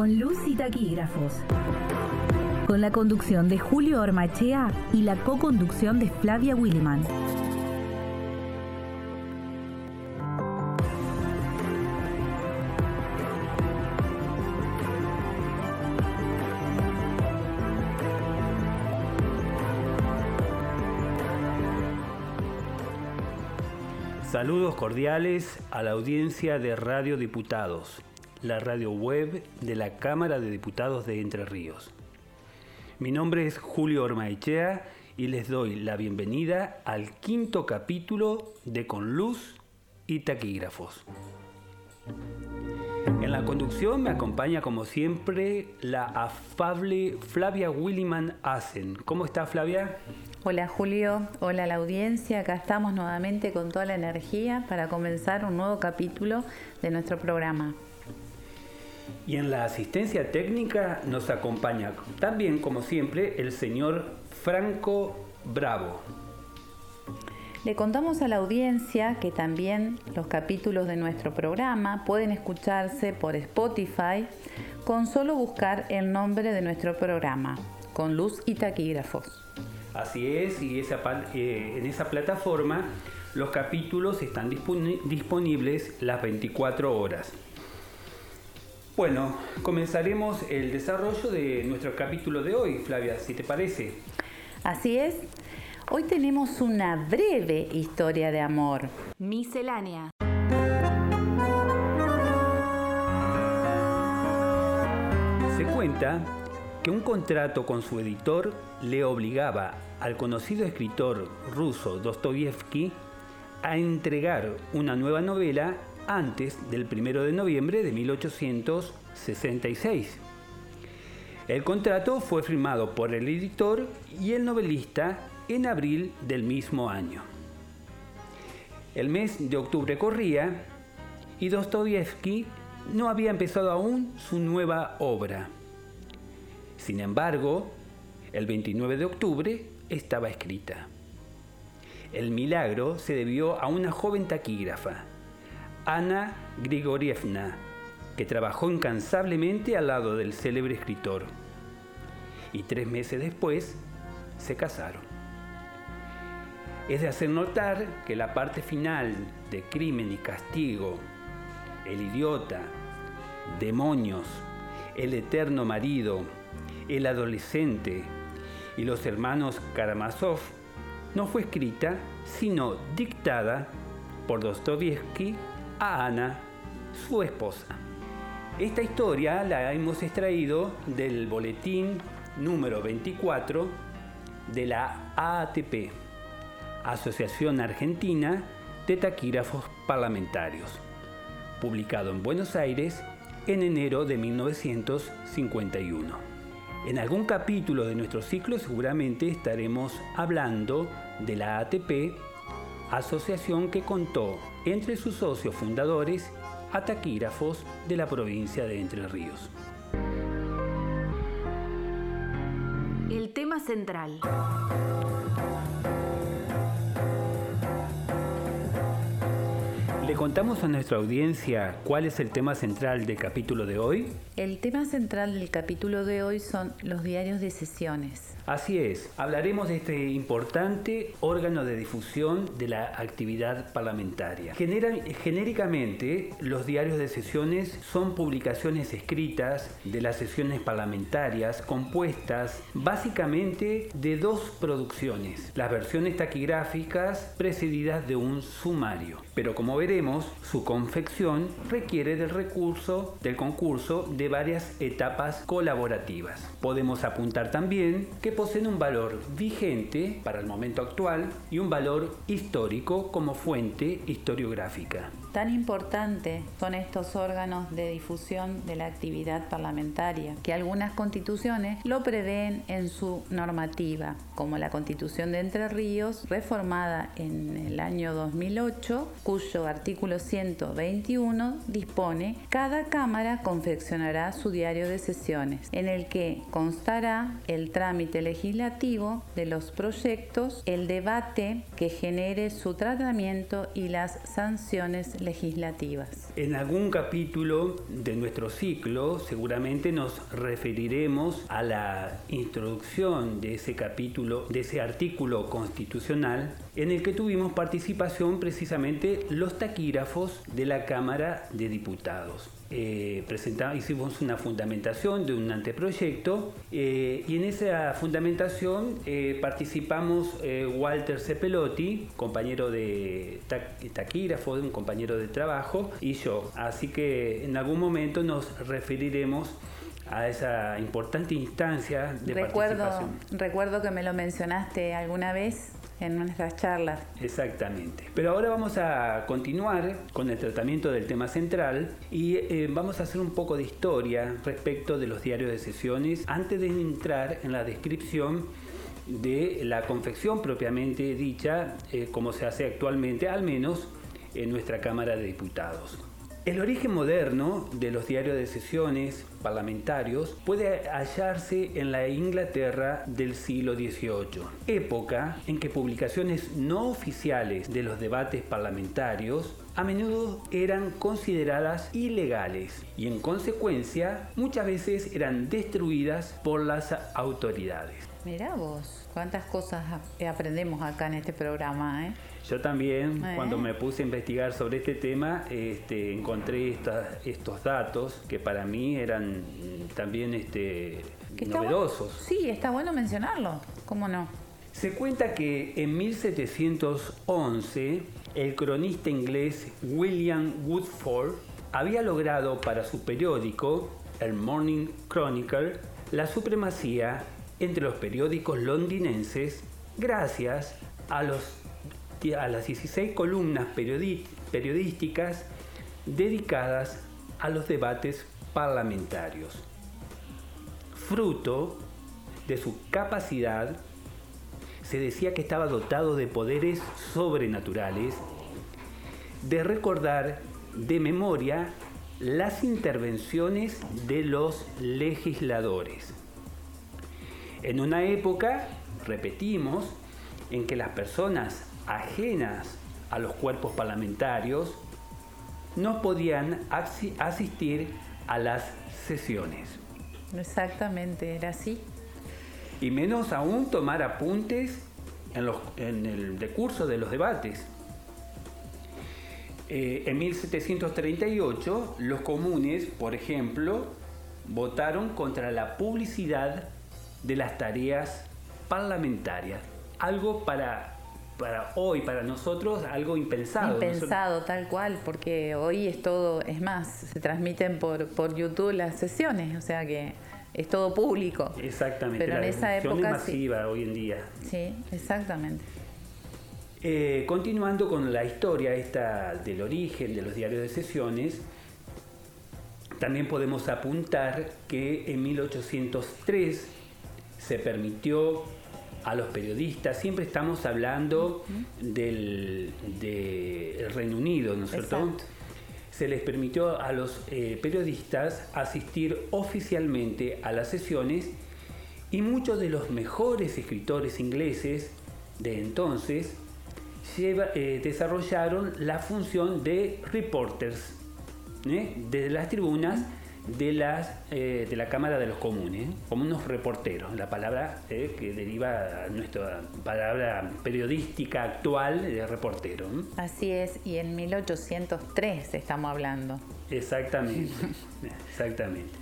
con luz y taquígrafos. Con la conducción de Julio Ormachea y la co-conducción de Flavia Williman. Saludos cordiales a la audiencia de Radio Diputados, la radio web de la Cámara de Diputados de Entre Ríos. Mi nombre es Julio Ormaechea y les doy la bienvenida al quinto capítulo de Con Luz y Taquígrafos. En la conducción me acompaña como siempre la afable Flavia Williman Asen. ¿Cómo está Flavia? Hola Julio, hola la audiencia, acá estamos nuevamente con toda la energía para comenzar un nuevo capítulo de nuestro programa. Y en la asistencia técnica nos acompaña también, como siempre, el señor Franco Bravo. Le contamos a la audiencia que también los capítulos de nuestro programa pueden escucharse por Spotify con solo buscar el nombre de nuestro programa, con luz y taquígrafos. Así es, y eh, en esa plataforma los capítulos están disponibles las 24 horas. Bueno, comenzaremos el desarrollo de nuestro capítulo de hoy, Flavia, si te parece. Así es. Hoy tenemos una breve historia de amor. Miscelánea. Se cuenta que un contrato con su editor le obligaba al conocido escritor ruso Dostoyevsky a entregar una nueva novela antes del 1 de noviembre de 1866. El contrato fue firmado por el editor y el novelista en abril del mismo año. El mes de octubre corría y Dostoyevsky no había empezado aún su nueva obra. Sin embargo, el 29 de octubre estaba escrita. El milagro se debió a una joven taquígrafa, Ana Grigorievna, que trabajó incansablemente al lado del célebre escritor. Y tres meses después se casaron. Es de hacer notar que la parte final de Crimen y Castigo, El idiota, Demonios, El eterno marido, el adolescente y los hermanos Karamazov no fue escrita, sino dictada por Dostoevsky a Ana, su esposa. Esta historia la hemos extraído del boletín número 24 de la AATP, Asociación Argentina de Taquígrafos Parlamentarios, publicado en Buenos Aires en enero de 1951. En algún capítulo de nuestro ciclo seguramente estaremos hablando de la ATP, asociación que contó entre sus socios fundadores a taquígrafos de la provincia de Entre Ríos. El tema central. ¿Le contamos a nuestra audiencia cuál es el tema central del capítulo de hoy? El tema central del capítulo de hoy son los diarios de sesiones. Así es, hablaremos de este importante órgano de difusión de la actividad parlamentaria. genéricamente, los diarios de sesiones son publicaciones escritas de las sesiones parlamentarias compuestas básicamente de dos producciones, las versiones taquigráficas precedidas de un sumario. Pero como veremos, su confección requiere del recurso del concurso de varias etapas colaborativas. Podemos apuntar también que poseen un valor vigente para el momento actual y un valor histórico como fuente historiográfica. Tan importante son estos órganos de difusión de la actividad parlamentaria que algunas constituciones lo prevén en su normativa, como la Constitución de Entre Ríos, reformada en el año 2008, cuyo artículo 121 dispone cada Cámara confeccionará su diario de sesiones, en el que constará el trámite legislativo de los proyectos, el debate que genere su tratamiento y las sanciones legislativas. En algún capítulo de nuestro ciclo seguramente nos referiremos a la introducción de ese capítulo, de ese artículo constitucional en el que tuvimos participación precisamente los taquígrafos de la Cámara de Diputados. Eh, hicimos una fundamentación de un anteproyecto eh, y en esa fundamentación eh, participamos Walter Cepelotti, compañero de taquígrafo, un compañero de trabajo, y yo. Así que en algún momento nos referiremos a esa importante instancia de recuerdo, participación. Recuerdo que me lo mencionaste alguna vez en nuestras charlas. Exactamente. Pero ahora vamos a continuar con el tratamiento del tema central y eh, vamos a hacer un poco de historia respecto de los diarios de sesiones antes de entrar en la descripción de la confección propiamente dicha, eh, como se hace actualmente, al menos en nuestra Cámara de Diputados. El origen moderno de los diarios de sesiones parlamentarios puede hallarse en la Inglaterra del siglo XVIII, época en que publicaciones no oficiales de los debates parlamentarios a menudo eran consideradas ilegales y en consecuencia muchas veces eran destruidas por las autoridades. Mirá vos, cuántas cosas aprendemos acá en este programa, ¿eh? Yo también, cuando me puse a investigar sobre este tema, este, encontré estos datos que para mí eran también este, novedosos. sí, está bueno mencionarlo, ¿cómo no? Se cuenta que en 1711 el cronista inglés William Woodford había logrado para su periódico, el Morning Chronicle, la supremacía entre los periódicos londinenses gracias a, los, a las 16 columnas periodísticas dedicadas a los debates parlamentarios. Fruto de su capacidad, se decía que estaba dotado de poderes sobrenaturales, de recordar de memoria las intervenciones de los legisladores en una época, repetimos, en que las personas ajenas a los cuerpos parlamentarios no podían asistir a las sesiones. Exactamente, era así. Y menos aún tomar apuntes en, el decurso de los debates. Eh, en 1738, los comunes, por ejemplo, votaron contra la publicidad de las tareas parlamentarias. Algo para, para hoy, para nosotros, algo impensado. Impensado, tal cual, porque hoy es todo, es más, se transmiten por, por YouTube las sesiones, o sea que es todo público. Exactamente. Pero en esa época. masiva hoy en día. Sí, exactamente. Eh, continuando con la historia esta del origen de los diarios de sesiones, también podemos apuntar que en 1803 se permitió a los periodistas, siempre estamos hablando del, Reino Unido, ¿no es cierto? Se les permitió a los eh, periodistas asistir oficialmente a las sesiones y muchos de los mejores escritores ingleses de entonces eh, desarrollaron la función de reporters ¿eh? desde las tribunas de, las, eh, de la Cámara de los Comunes, como unos reporteros, la palabra eh, que deriva a nuestra palabra periodística actual de reportero. Así es, y en 1803 estamos hablando. Exactamente, exactamente.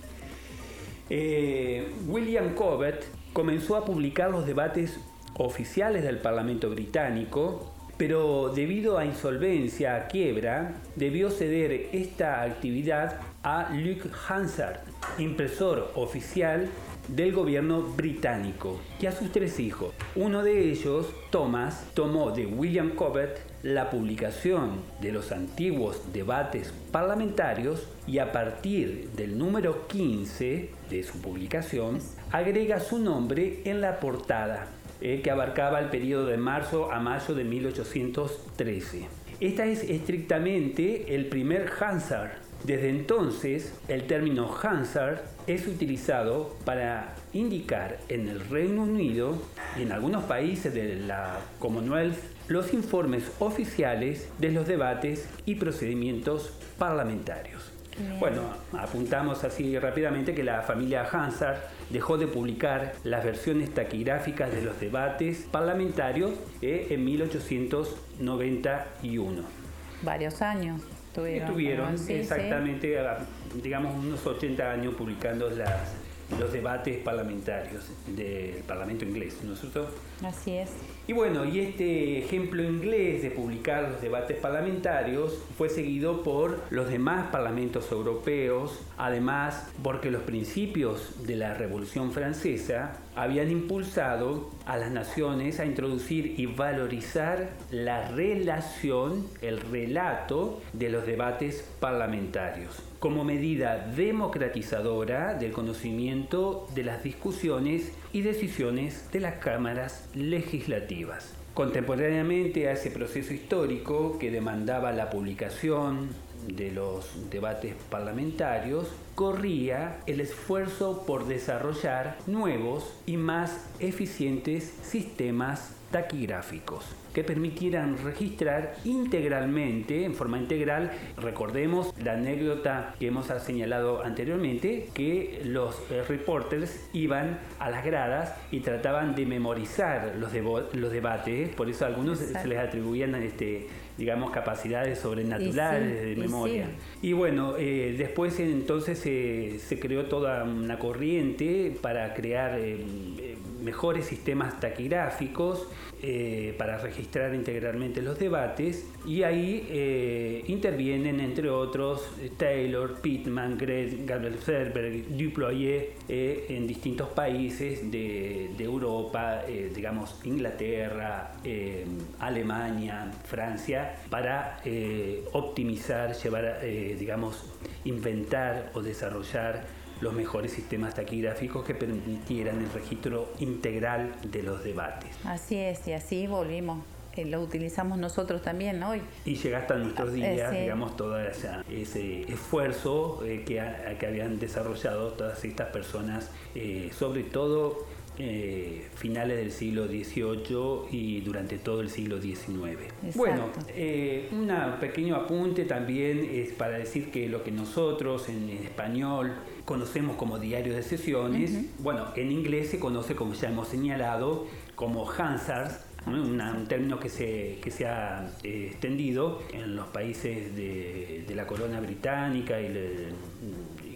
Eh, William Cobbett comenzó a publicar los debates oficiales del Parlamento británico pero debido a insolvencia, a quiebra, debió ceder esta actividad a Luke Hansard, impresor oficial del gobierno británico, y a sus tres hijos. Uno de ellos, Thomas, tomó de William Cobbett la publicación de los antiguos debates parlamentarios y a partir del número 15 de su publicación agrega su nombre en la portada eh, que abarcaba el periodo de marzo a mayo de 1813. Esta es estrictamente el primer Hansard. Desde entonces, el término Hansard es utilizado para indicar en el Reino Unido y en algunos países de la Commonwealth los informes oficiales de los debates y procedimientos parlamentarios. Bueno, apuntamos así rápidamente que la familia Hansard dejó de publicar las versiones taquigráficas de los debates parlamentarios eh, en 1891. Varios años tuvieron. Tuvieron, exactamente, digamos, unos 80 años publicando las, los debates parlamentarios del Parlamento inglés, ¿no es cierto? Así es. Y bueno, y este ejemplo inglés de publicar los debates parlamentarios fue seguido por los demás parlamentos europeos, además porque los principios de la Revolución Francesa habían impulsado a las naciones a introducir y valorizar la relación, el relato de los debates parlamentarios como medida democratizadora del conocimiento de las discusiones y decisiones de las cámaras legislativas. Contemporáneamente a ese proceso histórico que demandaba la publicación de los debates parlamentarios, corría el esfuerzo por desarrollar nuevos y más eficientes sistemas taquigráficos que permitieran registrar integralmente, en forma integral, recordemos la anécdota que hemos señalado anteriormente, que los eh, reporters iban a las gradas y trataban de memorizar los, los debates, por eso a algunos se les atribuían este, digamos, capacidades sobrenaturales de memoria. Y, bueno, eh, después entonces se creó toda una corriente para crear eh, mejores sistemas taquigráficos eh, para registrar integralmente los debates y ahí eh, intervienen entre otros Taylor, Pittman, Gabriel Serberg, Duployer eh, en distintos países de, de Europa, digamos Inglaterra, Alemania, Francia, para optimizar, llevar, digamos, inventar o desarrollar los mejores sistemas taquigráficos que permitieran el registro integral de los debates. Así es, y así volvimos eh, lo utilizamos nosotros también hoy. Y llega hasta nuestros eh, días, digamos, todo ese esfuerzo eh, que, que, habían desarrollado todas estas personas, sobre todo eh, finales del siglo XVIII y durante todo el siglo XIX. Bueno, eh, un pequeño apunte también es para decir que lo que nosotros en español conocemos como diario de sesiones, bueno, en inglés se conoce, como ya hemos señalado, como Hansard, un término que se, que se ha eh, extendido en los países de, de la corona británica y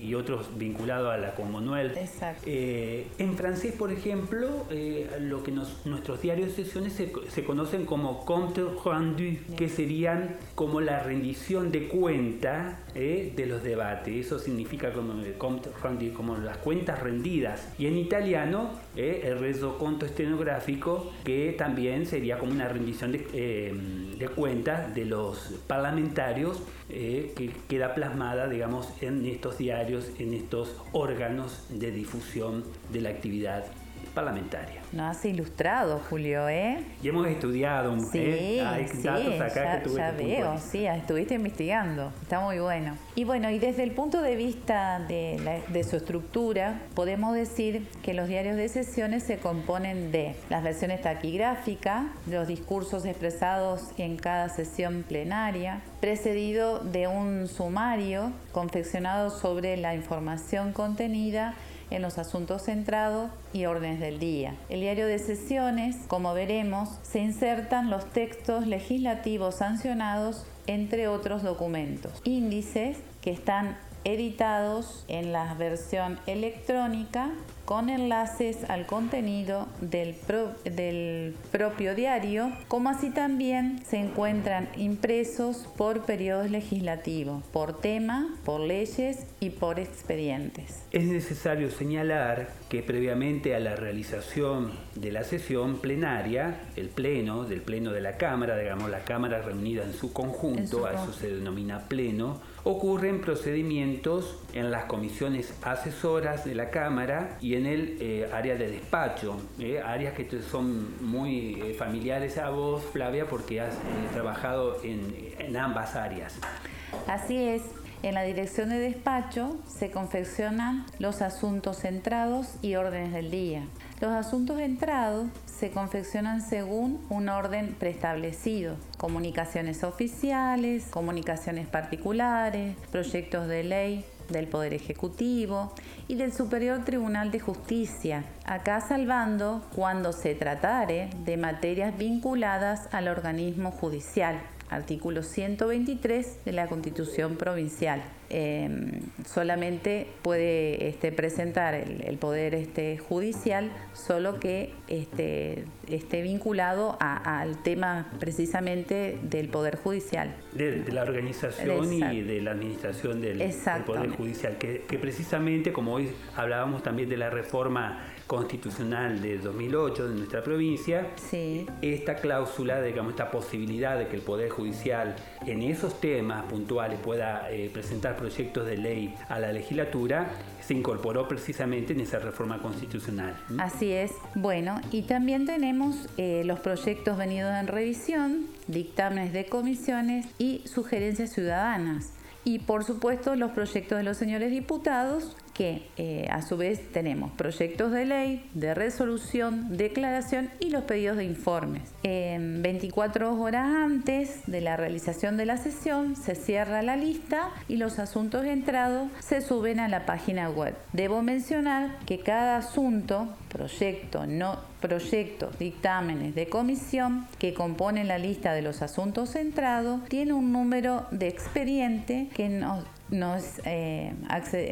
y otros vinculados a la Commonwealth. Eh, en francés, por ejemplo, eh, lo que nuestros diarios de sesiones se, conocen como compte rendu, que serían como la rendición de cuenta eh, de los debates. Eso significa como compte rendu, como las cuentas rendidas. Y en italiano, el resoconto estenográfico, que también sería como una rendición de, de cuentas de los parlamentarios que queda plasmada, digamos, en estos diarios en estos órganos de difusión de la actividad parlamentaria. No has ilustrado, Julio, ¿eh? Y hemos estudiado, sí, ¿eh? Hay datos acá que Ya veo, sí, estuviste investigando, está muy bueno. Y bueno, y desde el punto de vista de, de su estructura, podemos decir que los diarios de sesiones se componen de las versiones taquigráficas, los discursos expresados en cada sesión plenaria, precedido de un sumario confeccionado sobre la información contenida en los asuntos centrados y órdenes del día. El diario de sesiones, como veremos, se insertan los textos legislativos sancionados entre otros documentos, índices que están editados en la versión electrónica con enlaces al contenido del, del, propio diario, como así también se encuentran impresos por periodos legislativos, por tema, por leyes y por expedientes. Es necesario señalar que previamente a la realización de la sesión plenaria, el pleno, del pleno de la Cámara, digamos la Cámara reunida en su conjunto, a eso se denomina pleno, ocurren procedimientos en las comisiones asesoras de la Cámara y en el eh, área de despacho, eh, áreas que son muy eh, familiares a vos, Flavia, porque has trabajado en, en ambas áreas. Así es, en la dirección de despacho se confeccionan los asuntos centrados y órdenes del día. Los asuntos entrados se confeccionan según un orden preestablecido. Comunicaciones oficiales, comunicaciones particulares, proyectos de ley, del Poder Ejecutivo y del Superior Tribunal de Justicia, acá salvando cuando se tratare de materias vinculadas al organismo judicial, artículo 123 de la Constitución Provincial. Em, solamente puede este, presentar el, poder este, judicial, solo que este, esté vinculado al tema precisamente del poder judicial. De, la organización y de la administración del, poder judicial, que, que precisamente como hoy hablábamos también de la reforma constitucional de 2008 de nuestra provincia, esta cláusula, digamos, esta posibilidad de que el Poder Judicial en esos temas puntuales pueda eh, presentar proyectos de ley a la legislatura, se incorporó precisamente en esa reforma constitucional. Así es. Bueno, y también tenemos eh, los proyectos venidos en revisión, dictámenes de comisiones y sugerencias ciudadanas y por supuesto los proyectos de los señores diputados que eh, a su vez tenemos proyectos de ley, de resolución, declaración y los pedidos de informes. En 24 horas antes de la realización de la sesión se cierra la lista y los asuntos entrados se suben a la página web. Debo mencionar que cada asunto, proyecto, no proyecto, dictámenes de comisión que componen la lista de los asuntos entrados tiene un número de expediente que nos nos, eh,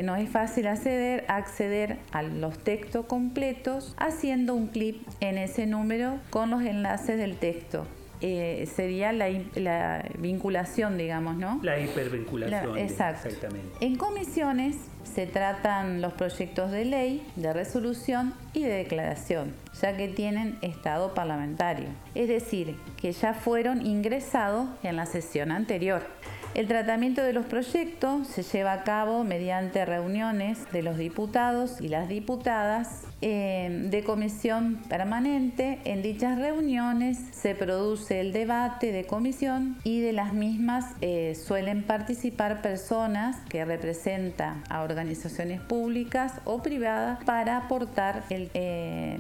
no es fácil acceder, acceder a los textos completos haciendo un clip en ese número con los enlaces del texto. Eh, sería la, la, vinculación, digamos, ¿no? La hipervinculación. exacto. Exactamente. En comisiones se tratan los proyectos de ley, de resolución y de declaración, ya que tienen estado parlamentario. Es decir, que ya fueron ingresados en la sesión anterior. El tratamiento de los proyectos se lleva a cabo mediante reuniones de los diputados y las diputadas eh, de comisión permanente. En dichas reuniones se produce el debate de comisión y de las mismas eh, suelen participar personas que representan a organizaciones públicas o privadas para aportar el, eh,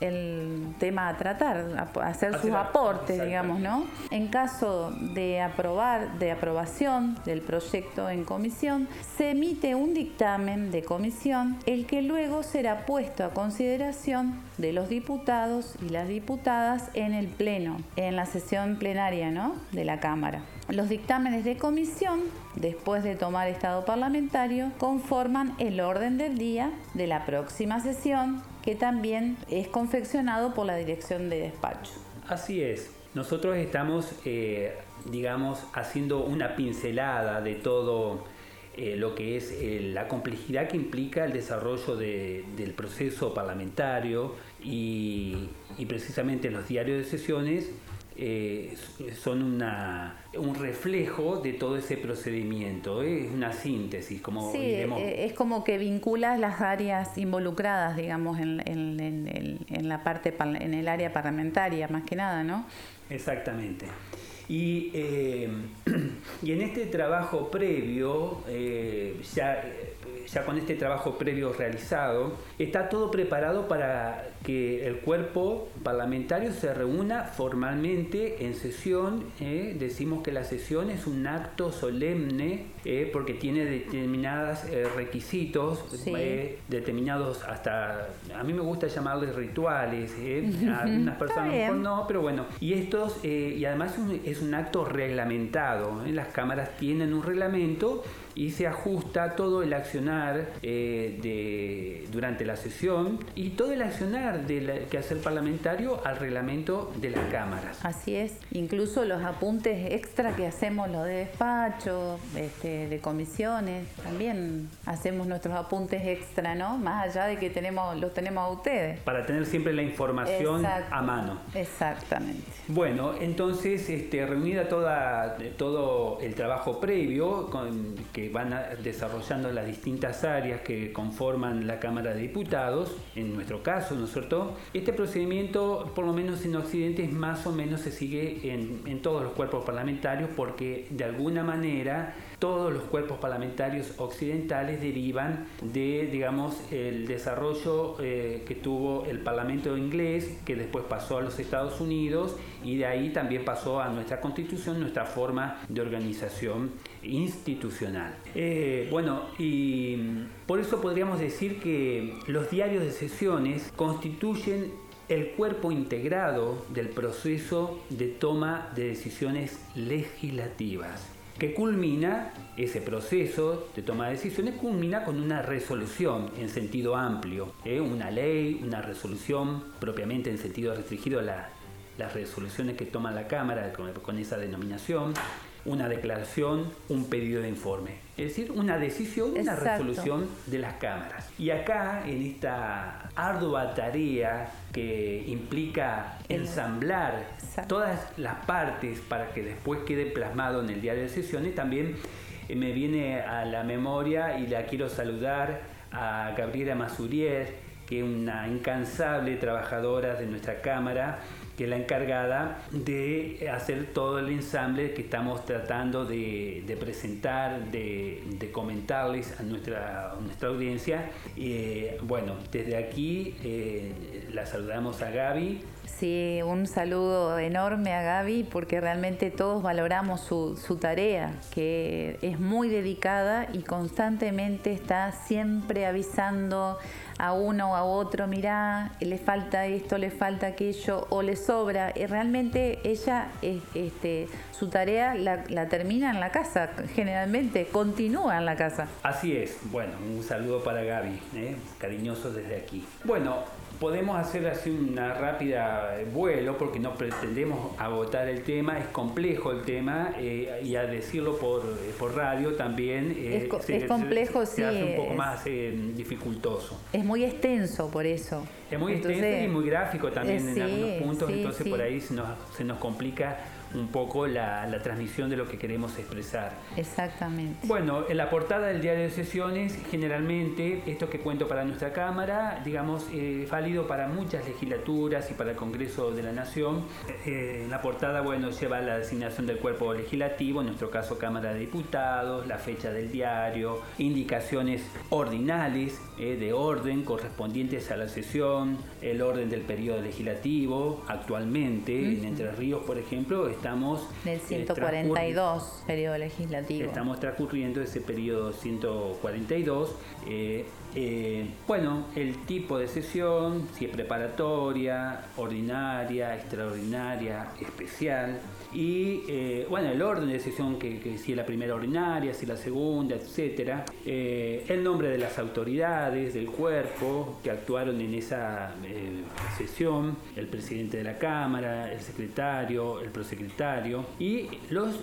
el tema a tratar, hacer sus aportes, digamos, ¿no? En caso de aprobar, de aprobación del proyecto en comisión, se emite un dictamen de comisión, el que luego será puesto a consideración de los diputados y las diputadas en el Pleno, en la sesión plenaria ¿no? de la Cámara. Los dictámenes de comisión, después de tomar estado parlamentario, conforman el orden del día de la próxima sesión, que también es confeccionado por la dirección de despacho. Así es. Nosotros estamos, eh, digamos, haciendo una pincelada de todo eh, lo que es eh, la complejidad que implica el desarrollo del proceso parlamentario y, precisamente los diarios de sesiones eh, son un reflejo de todo ese procedimiento, es una síntesis, como sí, es como que vinculas las áreas involucradas, digamos, en, en, la parte en el área parlamentaria, más que nada, ¿no? Exactamente. Y, eh, y en este trabajo previo, eh, ya, ya con este trabajo previo realizado, está todo preparado para que el cuerpo parlamentario se reúna formalmente en sesión. ¿eh? decimos que la sesión es un acto solemne ¿eh? porque tiene determinados eh, requisitos, determinados hasta, a mí me gusta llamarles rituales, a algunas personas mejor no, pero bueno. Y estos, y además es un acto reglamentado. Las cámaras tienen un reglamento y se ajusta todo el accionar de, durante la sesión y todo el accionar del quehacer parlamentario al reglamento de las cámaras. Así es, incluso los apuntes extra que hacemos, lo de despacho, este, de comisiones, también hacemos nuestros apuntes extra, ¿no? Más allá de que tenemos, los tenemos a ustedes. Para tener siempre la información a mano. Exactamente. Bueno, entonces, este, reunida toda, todo el trabajo previo que van desarrollando las distintas áreas que conforman la Cámara de Diputados, en nuestro caso, ¿no es cierto? Este procedimiento, por lo menos en Occidente, más o menos se sigue en todos los cuerpos parlamentarios porque de alguna manera todos los cuerpos parlamentarios occidentales derivan de, digamos, el desarrollo eh, que tuvo el Parlamento inglés, que después pasó a los Estados Unidos y de ahí también pasó a nuestra constitución, nuestra forma de organización institucional. Eh, bueno, y por eso podríamos decir que los diarios de sesiones constituyen el cuerpo integrado del proceso de toma de decisiones legislativas que culmina, ese proceso de toma de decisiones culmina con una resolución en sentido amplio, ¿eh? una ley, una resolución propiamente en sentido restringido las resoluciones que toma la Cámara con esa denominación, una declaración, un pedido de informe. Es decir, una decisión, una resolución de las cámaras. Y acá, en esta ardua tarea que implica ensamblar todas las partes para que después quede plasmado en el diario de sesiones, también eh, me viene a la memoria y la quiero saludar a Gabriela Masurier, que es una incansable trabajadora de nuestra Cámara, que es la encargada de hacer todo el ensamble que estamos tratando de, presentar, de, comentarles a nuestra, audiencia. Eh, bueno, desde aquí eh, la saludamos a Gaby. Sí, un saludo enorme a Gaby porque realmente todos valoramos su, tarea, que es muy dedicada y constantemente está siempre avisando a uno o a otro, mirá, le falta esto, le falta aquello o le sobra. Y realmente ella, este, su tarea la, termina en la casa, generalmente continúa en la casa. Así es. Bueno, un saludo para Gaby, ¿eh? cariñoso desde aquí. Bueno, podemos hacer así una rápida eh, vuelo porque no pretendemos agotar el tema, es complejo el tema eh, y a decirlo por, eh, por radio también es, complejo, se, sí, hace un poco más dificultoso. Es muy extenso por eso. Es muy extenso y muy gráfico también en algunos puntos, entonces por ahí se nos, se nos complica un poco la, transmisión de lo que queremos expresar. Exactamente. Bueno, en la portada del diario de sesiones, generalmente, esto que cuento para nuestra Cámara, digamos, eh, válido para muchas legislaturas y para el Congreso de la Nación. Eh, en la portada, bueno, lleva la designación del cuerpo legislativo, en nuestro caso Cámara de Diputados, la fecha del diario, indicaciones ordinales eh, de orden correspondientes a la sesión, el orden del periodo legislativo, actualmente en Entre Ríos, por ejemplo, estamos... Del 142 eh, periodo legislativo. Estamos transcurriendo ese periodo 142. Eh, eh, bueno, el tipo de sesión, si es preparatoria, ordinaria, extraordinaria, especial. Y eh, bueno, el orden de sesión, que, si es la primera ordinaria, si la segunda, etcétera. Eh, el nombre de las autoridades del cuerpo que actuaron en esa sesión, el presidente de la Cámara, el secretario, el prosecretario. Y los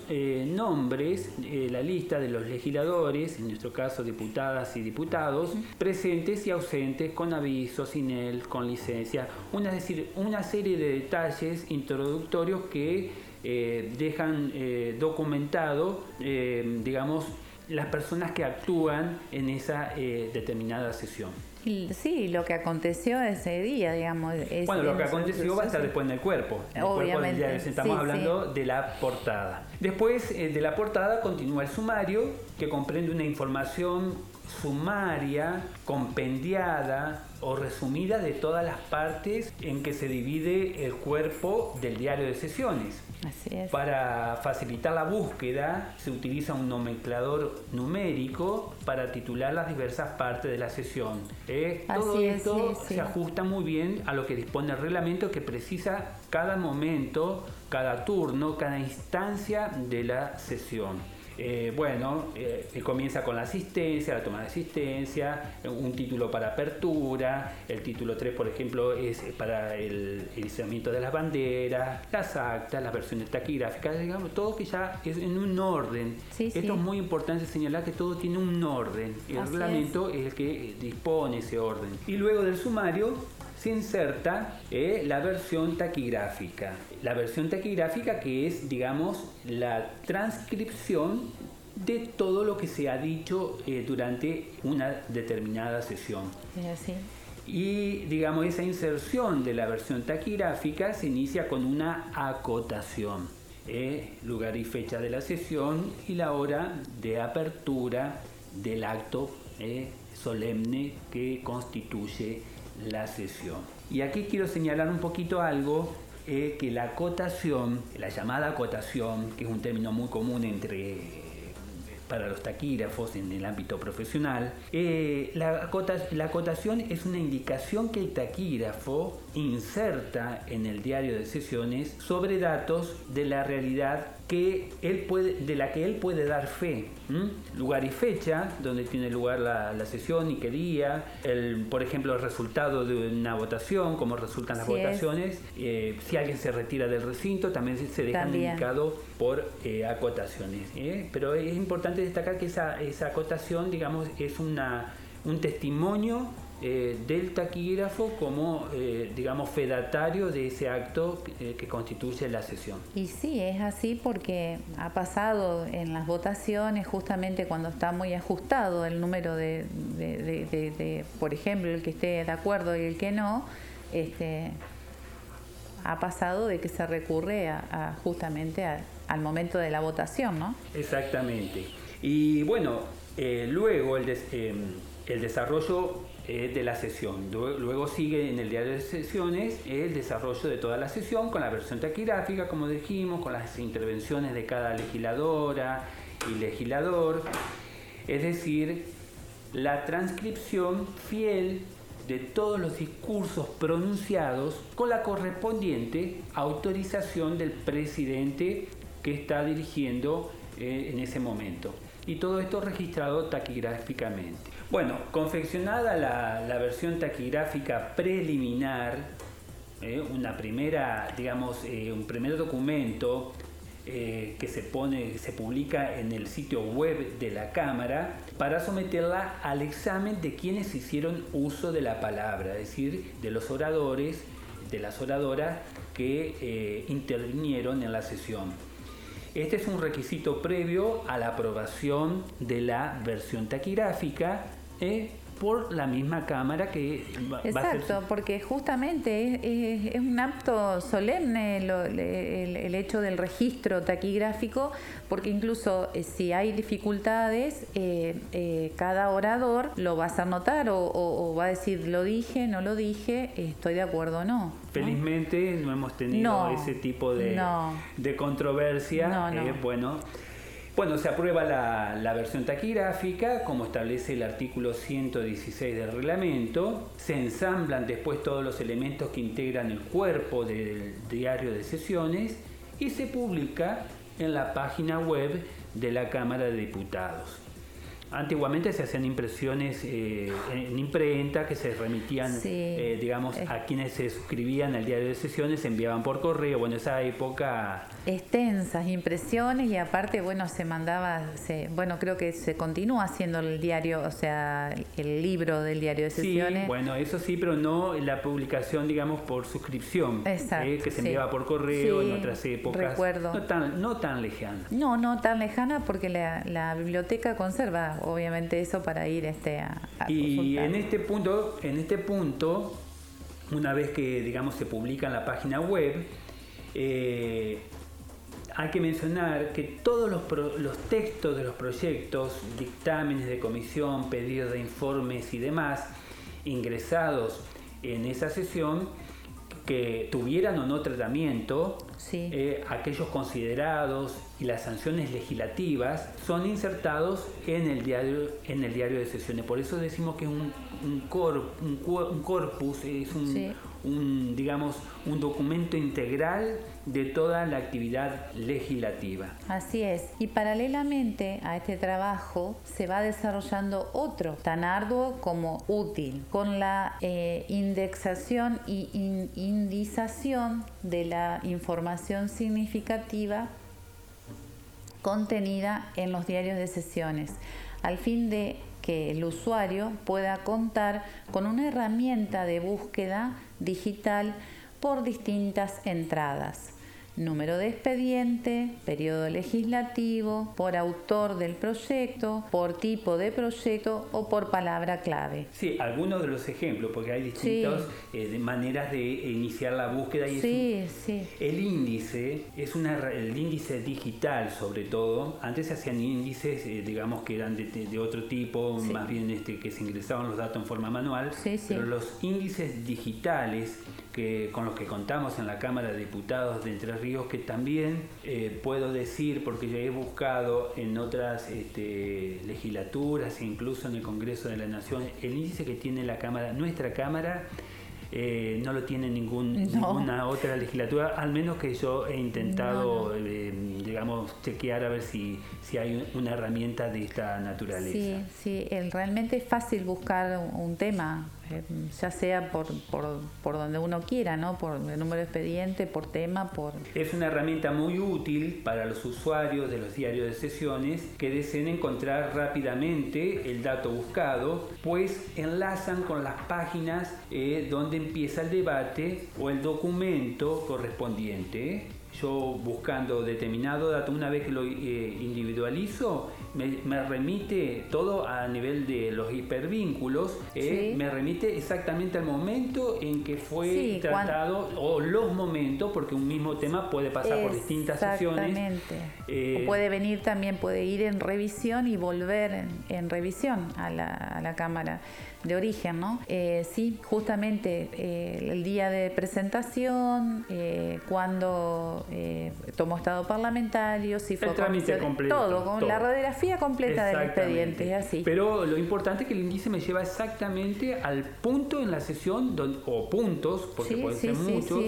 nombres, la lista de los legisladores, en nuestro caso diputadas y diputados, presentes y ausentes, con aviso, sin él, con licencia, una, decir, una serie de detalles introductorios que eh, dejan eh, documentado, eh, digamos, las personas que actúan en esa determinada sesión. Sí, lo que aconteció ese día, digamos. bueno, lo que aconteció va a estar después en el cuerpo. En el Obviamente. Cuerpo Estamos hablando de la portada. Después de la portada continúa el sumario, que comprende una información sumaria, compendiada o resumida de todas las partes en que se divide el cuerpo del diario de sesiones. Así es. Para facilitar la búsqueda se utiliza un nomenclador numérico para titular las diversas partes de la sesión. ¿eh? Todo esto se ajusta muy bien a lo que dispone el reglamento que precisa cada momento, cada turno, cada instancia de la sesión. Eh, bueno, eh, comienza con la asistencia, la toma de asistencia, un título para apertura, el título 3, por ejemplo, es para el izamiento de las banderas, las actas, las versiones taquigráficas, digamos, todo que ya es en un orden. Esto es muy importante señalar que todo tiene un orden. El reglamento es el que dispone ese orden. Y luego del sumario se inserta eh, la versión taquigráfica. La versión taquigráfica que es, digamos, la transcripción de todo lo que se ha dicho eh, durante una determinada sesión. Y digamos, esa inserción de la versión taquigráfica se inicia con una acotación, eh, lugar y fecha de la sesión y la hora de apertura del acto eh, solemne que constituye la sesión. Y aquí quiero señalar un poquito algo eh, que la acotación, la llamada acotación, que es un término muy común entre para los taquígrafos en el ámbito profesional. Eh, la, la acotación es una indicación que el taquígrafo inserta en el diario de sesiones sobre datos de la realidad que él puede, de la que él puede dar fe. Lugar y fecha, donde tiene lugar la, sesión y qué día. El, por ejemplo, el resultado de una votación, cómo resultan las votaciones. Eh, si alguien se retira del recinto, también se deja indicado por eh, acotaciones. ¿eh? Pero es importante destacar que esa, esa acotación, digamos, es una, un testimonio eh, del taquígrafo como, eh, digamos, fedatario de ese acto eh, que constituye la sesión. Y sí, es así porque ha pasado en las votaciones, justamente cuando está muy ajustado el número de, de, por ejemplo, el que esté de acuerdo y el que no, este, ha pasado de que se recurre a, justamente al momento de la votación, ¿no? Exactamente. Y bueno, luego el, el desarrollo eh, de la sesión. Luego sigue en el diario de sesiones el desarrollo de toda la sesión con la versión taquigráfica, como dijimos, con las intervenciones de cada legisladora y legislador, es decir, la transcripción fiel de todos los discursos pronunciados con la correspondiente autorización del presidente que está dirigiendo eh, en ese momento. Y todo esto registrado taquigráficamente. Bueno, confeccionada la, versión taquigráfica preliminar, eh, una primera, digamos, eh, un primer documento eh, que se pone, se publica en el sitio web de la Cámara para someterla al examen de quienes hicieron uso de la palabra, es decir, de los oradores, de las oradoras que intervinieron en la sesión. Este es un requisito previo a la aprobación de la versión taquigráfica eh, por la misma Cámara que va, Exacto, porque justamente es, un acto solemne el, hecho del registro taquigráfico, porque incluso eh, si hay dificultades, eh, cada orador lo va a hacer notar o, va a decir lo dije, no lo dije, estoy de acuerdo o no. Felizmente no, hemos tenido ese tipo de, de controversia. bueno, bueno, se aprueba la, versión taquigráfica, como establece el artículo 116 del reglamento. Se ensamblan después todos los elementos que integran el cuerpo del diario de sesiones y se publica en la página web de la Cámara de Diputados. Antiguamente se hacían impresiones eh, en imprenta que se remitían, eh, digamos, a quienes se suscribían al diario de sesiones, se enviaban por correo. Bueno, esa época extensas impresiones y aparte, bueno, se mandaba, se, bueno, creo que se continúa haciendo el diario, o sea, el libro del diario de sesiones. Sí, bueno, eso sí, pero no la publicación, digamos, por suscripción, Exacto, eh, que se enviaba por correo en otras épocas. Recuerdo. No tan, no tan lejana. No, no tan lejana porque la, biblioteca conserva, obviamente, eso para ir este, a, Y en este punto, en este punto, una vez que, digamos, se publica en la página web, eh, hay que mencionar que todos los, textos de los proyectos, dictámenes de comisión, pedidos de informes y demás ingresados en esa sesión, que tuvieran o no tratamiento, eh, aquellos considerados y las sanciones legislativas son insertados en el diario, en el diario de sesiones. Por eso decimos que es un, un, corpus, es un, un, digamos, un documento integral de toda la actividad legislativa. Así es. Y paralelamente a este trabajo se va desarrollando otro tan arduo como útil, con la eh, indexación y indización de la información significativa contenida en los diarios de sesiones, al fin de que el usuario pueda contar con una herramienta de búsqueda digital por distintas entradas número de expediente, periodo legislativo, por autor del proyecto, por tipo de proyecto o por palabra clave. Sí, algunos de los ejemplos, porque hay distintas eh, maneras de iniciar la búsqueda. Y sí, sí. El índice es una, el índice digital sobre todo. Antes se hacían índices, eh, digamos que eran de, otro tipo, más bien este, que se ingresaban los datos en forma manual, pero los índices digitales que, con los que contamos en la Cámara de Diputados de Entre Ríos, que también eh, puedo decir, porque ya he buscado en otras este, legislaturas e incluso en el Congreso de la Nación, el índice que tiene la Cámara, nuestra Cámara, eh, no lo tiene ningún, ninguna otra legislatura, al menos que yo he intentado, eh, digamos, chequear a ver si, si hay una herramienta de esta naturaleza. Sí, sí, realmente es fácil buscar un tema eh, ya sea por, por, donde uno quiera, ¿no? por el número de expediente, por tema, por... Es una herramienta muy útil para los usuarios de los diarios de sesiones que deseen encontrar rápidamente el dato buscado, pues enlazan con las páginas eh, donde empieza el debate o el documento correspondiente. Yo buscando determinado dato, una vez que lo eh, individualizo, me, remite todo a nivel de los hipervínculos, eh, me remite exactamente al momento en que fue tratado o los momentos, porque un mismo tema puede pasar por distintas sesiones. Eh, puede venir también, puede ir en revisión y volver en, revisión a la, a la Cámara de origen, ¿no? Eh, sí, justamente eh, el día de presentación, eh, cuando tomó estado parlamentario, si fue el trámite completo, todo, con la radiografía completa del expediente, así. Pero lo importante es que el índice me lleva exactamente al punto en la sesión, o puntos, porque pueden ser muchos,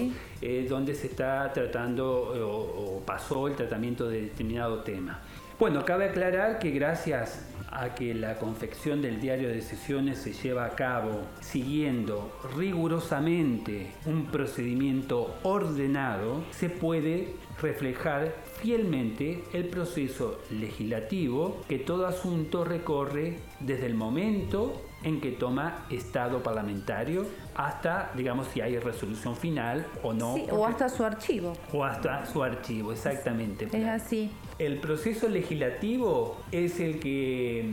donde se está tratando o, o pasó el tratamiento de determinado tema. Bueno, cabe aclarar que gracias a que la confección del diario de sesiones se lleva a cabo siguiendo rigurosamente un procedimiento ordenado, se puede reflejar fielmente el proceso legislativo que todo asunto recorre desde el momento en que toma estado parlamentario hasta, digamos, si hay resolución final o no. o hasta su archivo. O hasta su archivo, exactamente. Es así. El proceso legislativo es el que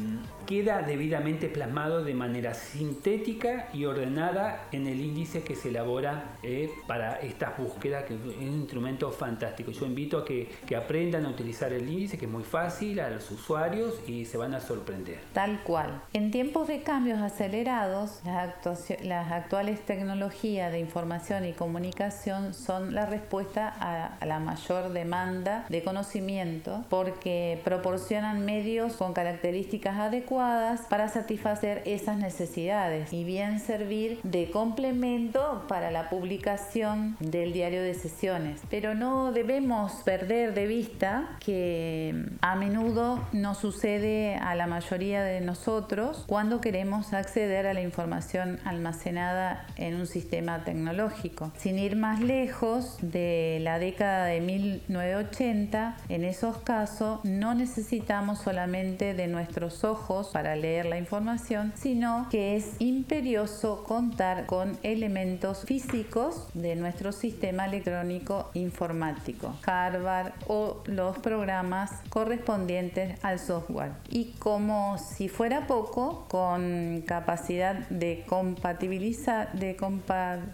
queda debidamente plasmado de manera sintética y ordenada en el índice que se elabora eh, para estas búsquedas, que es un instrumento fantástico. Yo invito a que, que, aprendan a utilizar el índice, que es muy fácil a los usuarios y se van a sorprender. Tal cual. En tiempos de cambios acelerados, las, las actuales tecnologías de información y comunicación son la respuesta a, la mayor demanda de conocimiento porque proporcionan medios con características adecuadas para satisfacer esas necesidades y bien servir de complemento para la publicación del diario de sesiones. Pero no debemos perder de vista que a menudo no sucede a la mayoría de nosotros cuando queremos acceder a la información almacenada en un sistema tecnológico. Sin ir más lejos de la década de 1980, en esos casos no necesitamos solamente de nuestros ojos para leer la información, sino que es imperioso contar con elementos físicos de nuestro sistema electrónico informático, Harvard o los programas correspondientes al software. Y como si fuera poco, con capacidad de compatibilizar, de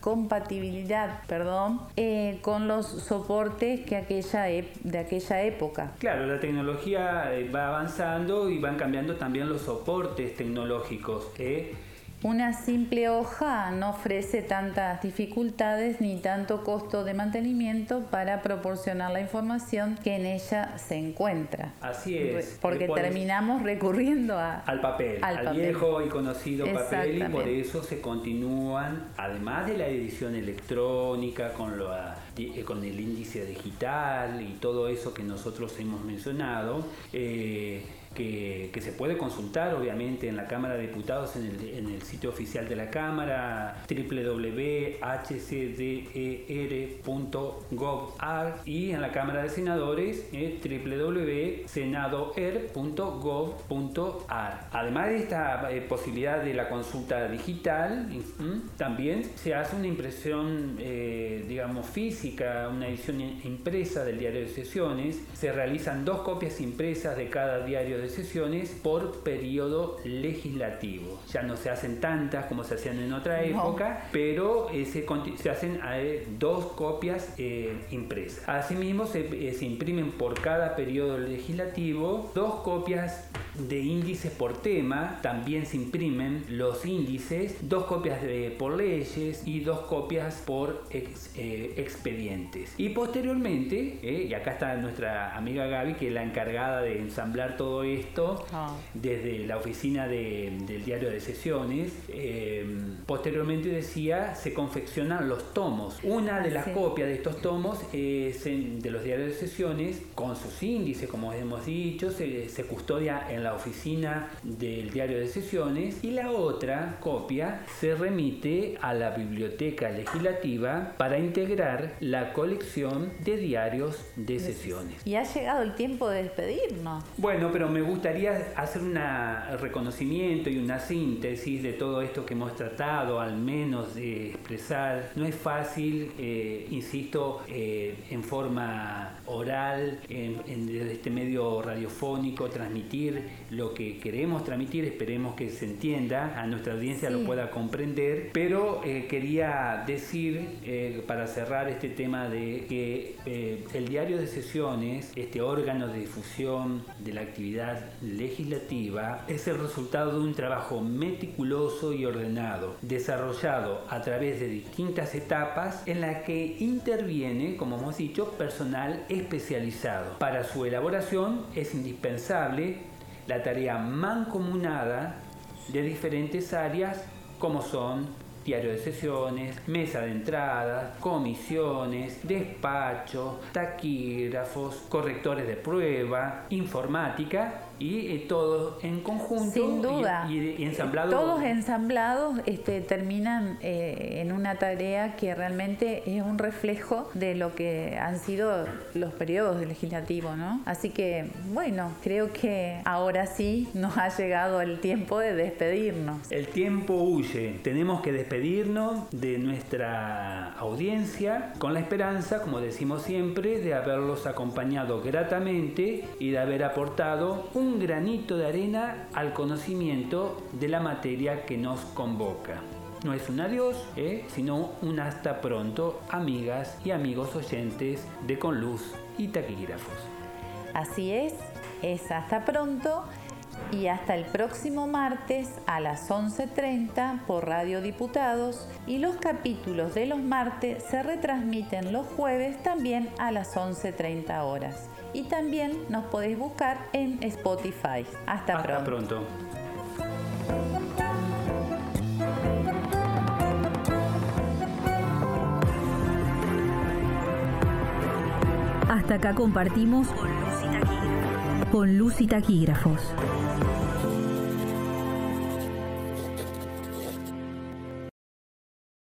compatibilidad, perdón, eh, con los soportes que aquella de aquella época. Claro, la tecnología eh, va avanzando y van cambiando también los soportes tecnológicos. ¿eh? Una simple hoja no ofrece tantas dificultades ni tanto costo de mantenimiento para proporcionar la información que en ella se encuentra. Así es. Porque terminamos recurriendo al papel, al, viejo y conocido papel y por eso se continúan, además de la edición electrónica con, lo, eh, con el índice digital y todo eso que nosotros hemos mencionado, eh, que, se puede consultar obviamente en la Cámara de Diputados en el, sitio oficial de la Cámara www.hcder.gov.ar y en la Cámara de Senadores eh, www.senadoer.gov.ar. Además de esta eh, posibilidad de la consulta digital, también se hace una impresión, eh, digamos, física, una edición impresa del diario de sesiones. Se realizan dos copias impresas de cada diario de sesiones por periodo legislativo. Ya no se hacen tantas como se hacían en otra época, pero eh, se, se, hacen dos copias impresas. Asimismo, se, se imprimen por cada periodo legislativo dos copias de índices por tema, también se imprimen los índices, dos copias de, por leyes y dos copias por eh, expedientes. Y posteriormente, eh, y acá está nuestra amiga Gaby, que es la encargada de ensamblar todo esto ah. desde la oficina del diario de sesiones, eh, posteriormente decía, se confeccionan los tomos. Una de las copias de estos tomos es de los diarios de sesiones, con sus índices, como hemos dicho, se, se custodia en la oficina del diario de sesiones y la otra copia se remite a la biblioteca legislativa para integrar la colección de diarios de sesiones. Y ha llegado el tiempo de despedirnos. Bueno, pero me gustaría hacer un reconocimiento y una síntesis de todo esto que hemos tratado, al menos de expresar. No es fácil, eh, insisto, eh, en forma oral, en, en, este medio radiofónico, transmitir lo que queremos transmitir, esperemos que se entienda, a nuestra audiencia lo pueda comprender, pero eh, quería decir, eh, para cerrar este tema, de que eh, el diario de sesiones, este órgano de difusión de la actividad legislativa, es el resultado de un trabajo meticuloso y ordenado, desarrollado a través de distintas etapas en las que interviene, como hemos dicho, personal especializado. Para su elaboración es indispensable la tarea mancomunada de diferentes áreas como son diario de sesiones, mesa de entradas, comisiones, despacho, taquígrafos, correctores de prueba, informática y eh, todos en conjunto Sin duda. Y, ensamblados. Todos ensamblados este, terminan eh, en una tarea que realmente es un reflejo de lo que han sido los periodos legislativos, ¿no? Así que, bueno, creo que ahora sí nos ha llegado el tiempo de despedirnos. El tiempo huye. Tenemos que despedirnos de nuestra audiencia con la esperanza, como decimos siempre, de haberlos acompañado gratamente y de haber aportado un granito de arena al conocimiento de la materia que nos convoca. No es un adiós, ¿eh? sino un hasta pronto, amigas y amigos oyentes de Conluz y Taquígrafos. Así es, es hasta pronto y hasta el próximo martes a las 11.30 por Radio Diputados y los capítulos de los martes se retransmiten los jueves también a las 11.30 horas y también nos podéis buscar en Spotify. Hasta, Hasta pronto. Hasta acá compartimos con luz y taquígrafos.